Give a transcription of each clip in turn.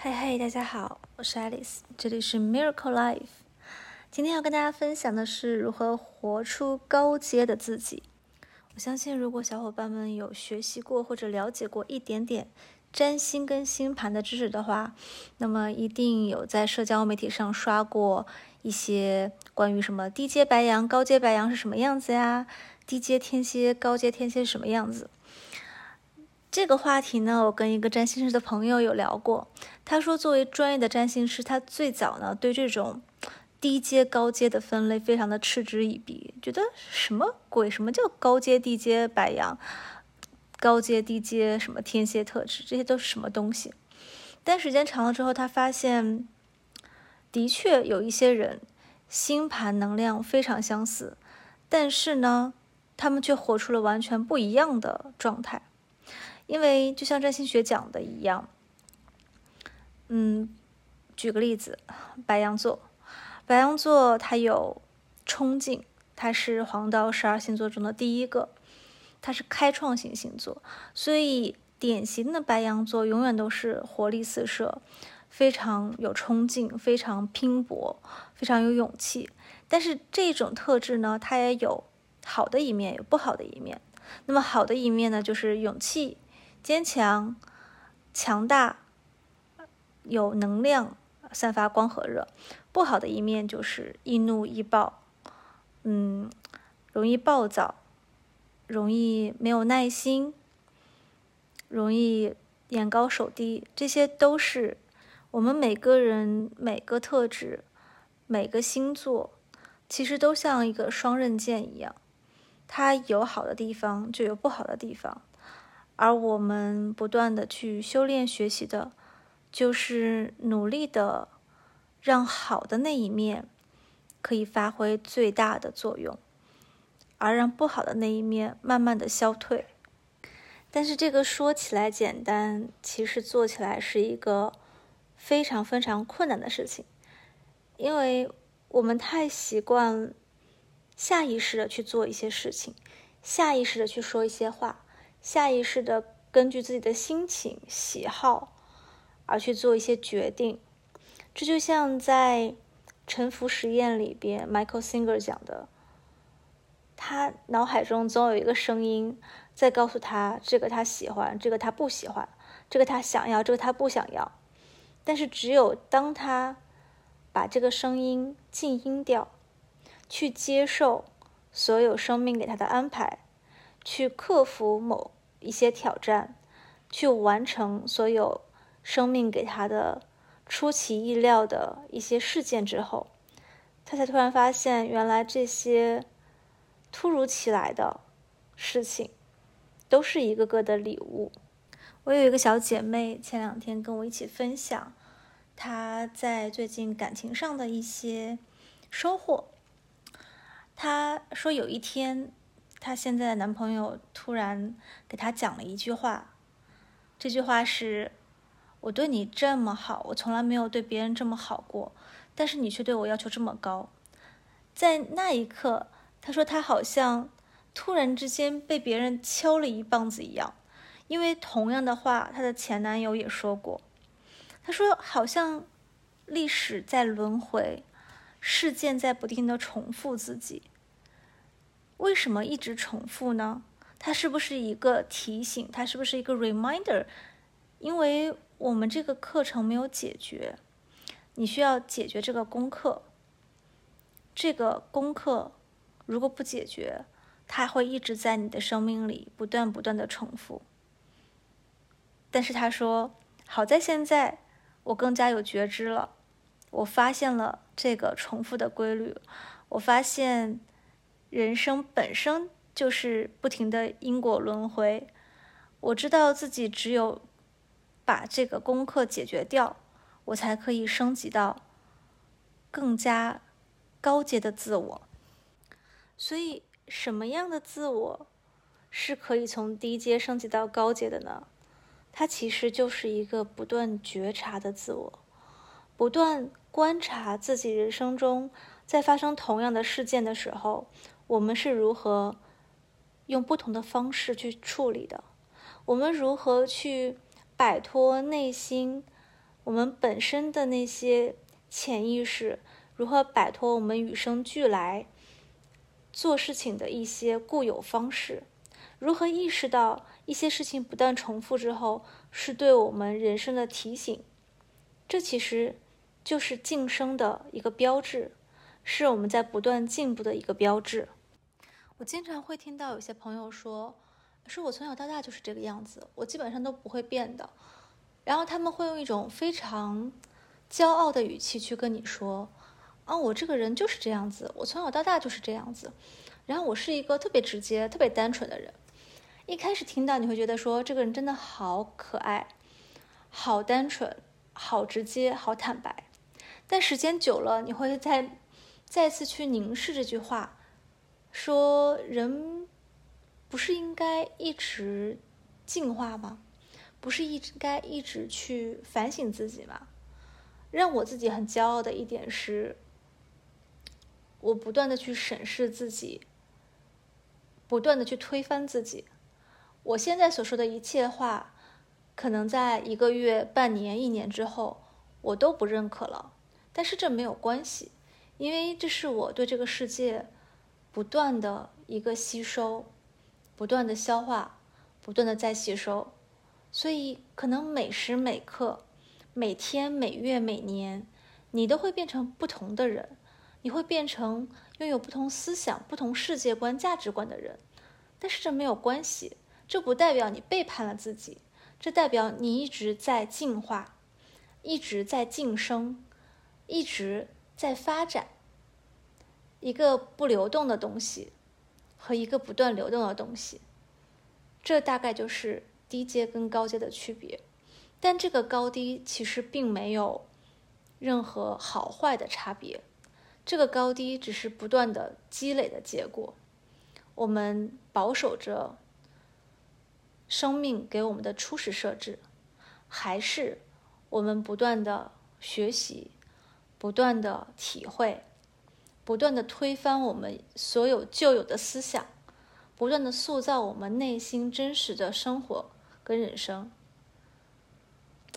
嗨嗨，大家好，我是 Alice，这里是 Miracle Life。今天要跟大家分享的是如何活出高阶的自己。我相信，如果小伙伴们有学习过或者了解过一点点占星跟星盘的知识的话，那么一定有在社交媒体上刷过一些关于什么低阶白羊、高阶白羊是什么样子呀？低阶天蝎、高阶天蝎是什么样子？这个话题呢，我跟一个占星师的朋友有聊过。他说，作为专业的占星师，他最早呢对这种低阶、高阶的分类非常的嗤之以鼻，觉得什么鬼？什么叫高阶、低阶白羊？高阶、低阶什么天蝎特质？这些都是什么东西？但时间长了之后，他发现，的确有一些人星盘能量非常相似，但是呢，他们却活出了完全不一样的状态。因为就像占星学讲的一样，嗯，举个例子，白羊座，白羊座它有冲劲，它是黄道十二星座中的第一个，它是开创型星座，所以典型的白羊座永远都是活力四射，非常有冲劲，非常拼搏，非常有勇气。但是这种特质呢，它也有好的一面，有不好的一面。那么好的一面呢，就是勇气。坚强、强大、有能量，散发光和热。不好的一面就是易怒易暴，嗯，容易暴躁，容易没有耐心，容易眼高手低。这些都是我们每个人每个特质、每个星座，其实都像一个双刃剑一样，它有好的地方，就有不好的地方。而我们不断的去修炼学习的，就是努力的让好的那一面可以发挥最大的作用，而让不好的那一面慢慢的消退。但是这个说起来简单，其实做起来是一个非常非常困难的事情，因为我们太习惯下意识的去做一些事情，下意识的去说一些话。下意识的根据自己的心情、喜好而去做一些决定，这就像在沉浮实验里边，Michael Singer 讲的，他脑海中总有一个声音在告诉他：这个他喜欢，这个他不喜欢，这个他想要，这个他不想要。但是只有当他把这个声音静音掉，去接受所有生命给他的安排。去克服某一些挑战，去完成所有生命给他的出其意料的一些事件之后，他才突然发现，原来这些突如其来的事情都是一个个的礼物。我有一个小姐妹，前两天跟我一起分享她在最近感情上的一些收获。她说有一天。她现在的男朋友突然给她讲了一句话，这句话是：“我对你这么好，我从来没有对别人这么好过，但是你却对我要求这么高。”在那一刻，她说她好像突然之间被别人敲了一棒子一样，因为同样的话，她的前男友也说过。她说好像历史在轮回，事件在不停的重复自己。为什么一直重复呢？它是不是一个提醒？它是不是一个 reminder？因为我们这个课程没有解决，你需要解决这个功课。这个功课如果不解决，它会一直在你的生命里不断不断的重复。但是他说，好在现在我更加有觉知了，我发现了这个重复的规律，我发现。人生本身就是不停的因果轮回，我知道自己只有把这个功课解决掉，我才可以升级到更加高阶的自我。所以，什么样的自我是可以从低阶升级到高阶的呢？它其实就是一个不断觉察的自我，不断观察自己人生中在发生同样的事件的时候。我们是如何用不同的方式去处理的？我们如何去摆脱内心我们本身的那些潜意识，如何摆脱我们与生俱来做事情的一些固有方式，如何意识到一些事情不断重复之后是对我们人生的提醒，这其实就是晋升的一个标志，是我们在不断进步的一个标志。我经常会听到有些朋友说。说我从小到大就是这个样子，我基本上都不会变的。然后他们会用一种非常骄傲的语气去跟你说：“啊，我这个人就是这样子，我从小到大就是这样子。”然后我是一个特别直接、特别单纯的人。一开始听到你会觉得说这个人真的好可爱、好单纯、好直接、好坦白。但时间久了，你会再再次去凝视这句话，说人。不是应该一直进化吗？不是一应该一直去反省自己吗？让我自己很骄傲的一点是，我不断的去审视自己，不断的去推翻自己。我现在所说的一切话，可能在一个月、半年、一年之后，我都不认可了。但是这没有关系，因为这是我对这个世界不断的一个吸收。不断的消化，不断的再吸收，所以可能每时每刻、每天、每月、每年，你都会变成不同的人，你会变成拥有不同思想、不同世界观、价值观的人。但是这没有关系，这不代表你背叛了自己，这代表你一直在进化，一直在晋升，一直在发展。一个不流动的东西。和一个不断流动的东西，这大概就是低阶跟高阶的区别。但这个高低其实并没有任何好坏的差别，这个高低只是不断的积累的结果。我们保守着生命给我们的初始设置，还是我们不断的学习，不断的体会。不断的推翻我们所有旧有的思想，不断的塑造我们内心真实的生活跟人生，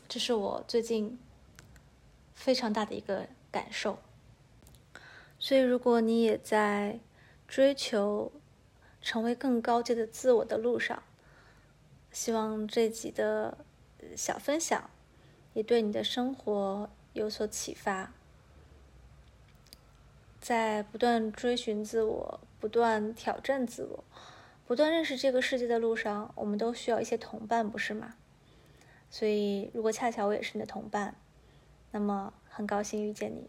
这是我最近非常大的一个感受。所以，如果你也在追求成为更高阶的自我的路上，希望这集的小分享也对你的生活有所启发。在不断追寻自我、不断挑战自我、不断认识这个世界的路上，我们都需要一些同伴，不是吗？所以，如果恰巧我也是你的同伴，那么很高兴遇见你。